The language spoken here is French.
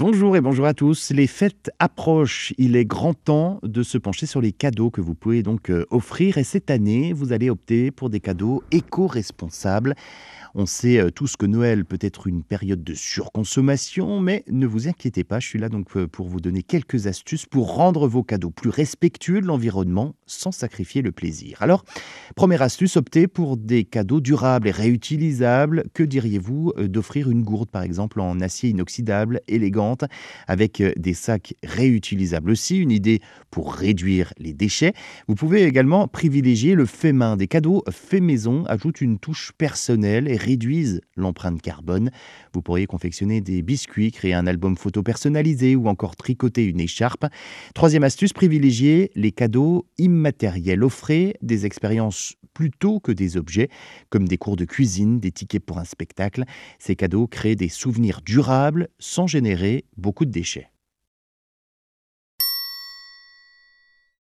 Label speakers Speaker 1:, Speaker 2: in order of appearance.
Speaker 1: Bonjour et bonjour à tous. Les fêtes approchent. Il est grand temps de se pencher sur les cadeaux que vous pouvez donc euh, offrir. Et cette année, vous allez opter pour des cadeaux éco-responsables. On sait euh, tous que Noël peut être une période de surconsommation, mais ne vous inquiétez pas, je suis là donc euh, pour vous donner quelques astuces pour rendre vos cadeaux plus respectueux de l'environnement sans sacrifier le plaisir. Alors, première astuce, optez pour des cadeaux durables et réutilisables. Que diriez-vous d'offrir une gourde par exemple en acier inoxydable, élégante, avec des sacs réutilisables aussi, une idée pour réduire les déchets? Vous pouvez également privilégier le fait main. Des cadeaux fait maison ajoutent une touche personnelle et réduisent l'empreinte carbone. Vous pourriez confectionner des biscuits, créer un album photo personnalisé ou encore tricoter une écharpe. Troisième astuce, privilégier les cadeaux immatériels. Offrez des expériences plutôt que des objets, comme des cours de cuisine, des tickets pour un spectacle. Ces cadeaux créent des souvenirs durables sans générer beaucoup de déchets.